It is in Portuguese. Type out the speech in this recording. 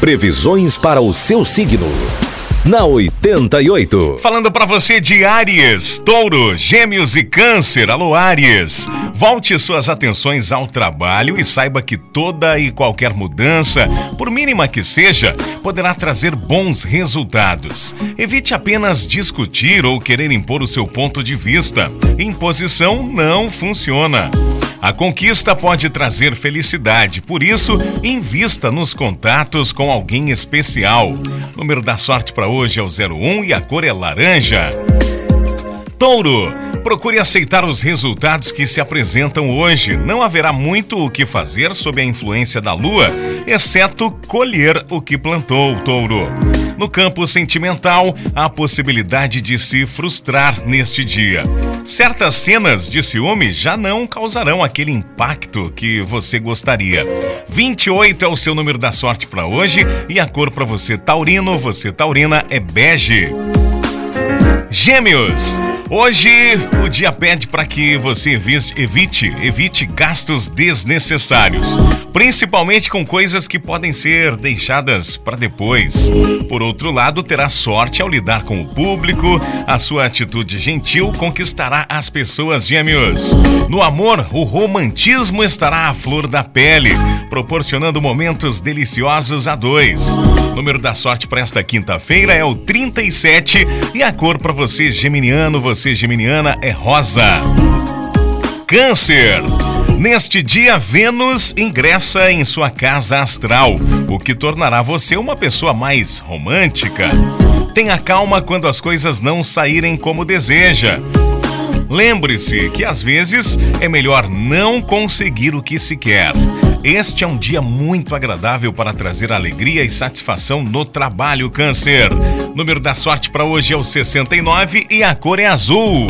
Previsões para o seu signo. Na 88. Falando para você de Áries, Touro, Gêmeos e Câncer. Alô, Áries. Volte suas atenções ao trabalho e saiba que toda e qualquer mudança, por mínima que seja, poderá trazer bons resultados. Evite apenas discutir ou querer impor o seu ponto de vista. Imposição não funciona. A conquista pode trazer felicidade, por isso, invista nos contatos com alguém especial. O número da sorte para hoje é o 01 e a cor é laranja. Touro, procure aceitar os resultados que se apresentam hoje. Não haverá muito o que fazer sob a influência da lua, exceto colher o que plantou, Touro. No campo sentimental, há a possibilidade de se frustrar neste dia. Certas cenas de ciúme já não causarão aquele impacto que você gostaria. 28 é o seu número da sorte para hoje e a cor para você taurino, você taurina é bege. Gêmeos, hoje o dia pede para que você evite, evite gastos desnecessários, principalmente com coisas que podem ser deixadas para depois. Por outro lado, terá sorte ao lidar com o público, a sua atitude gentil conquistará as pessoas gêmeos. No amor, o romantismo estará à flor da pele, proporcionando momentos deliciosos a dois. O número da sorte para esta quinta-feira é o 37 e a cor para você geminiano, você geminiana é rosa. Câncer. Neste dia, Vênus ingressa em sua casa astral, o que tornará você uma pessoa mais romântica. Tenha calma quando as coisas não saírem como deseja. Lembre-se que às vezes é melhor não conseguir o que se quer. Este é um dia muito agradável para trazer alegria e satisfação no trabalho, Câncer. Número da sorte para hoje é o 69 e a cor é azul.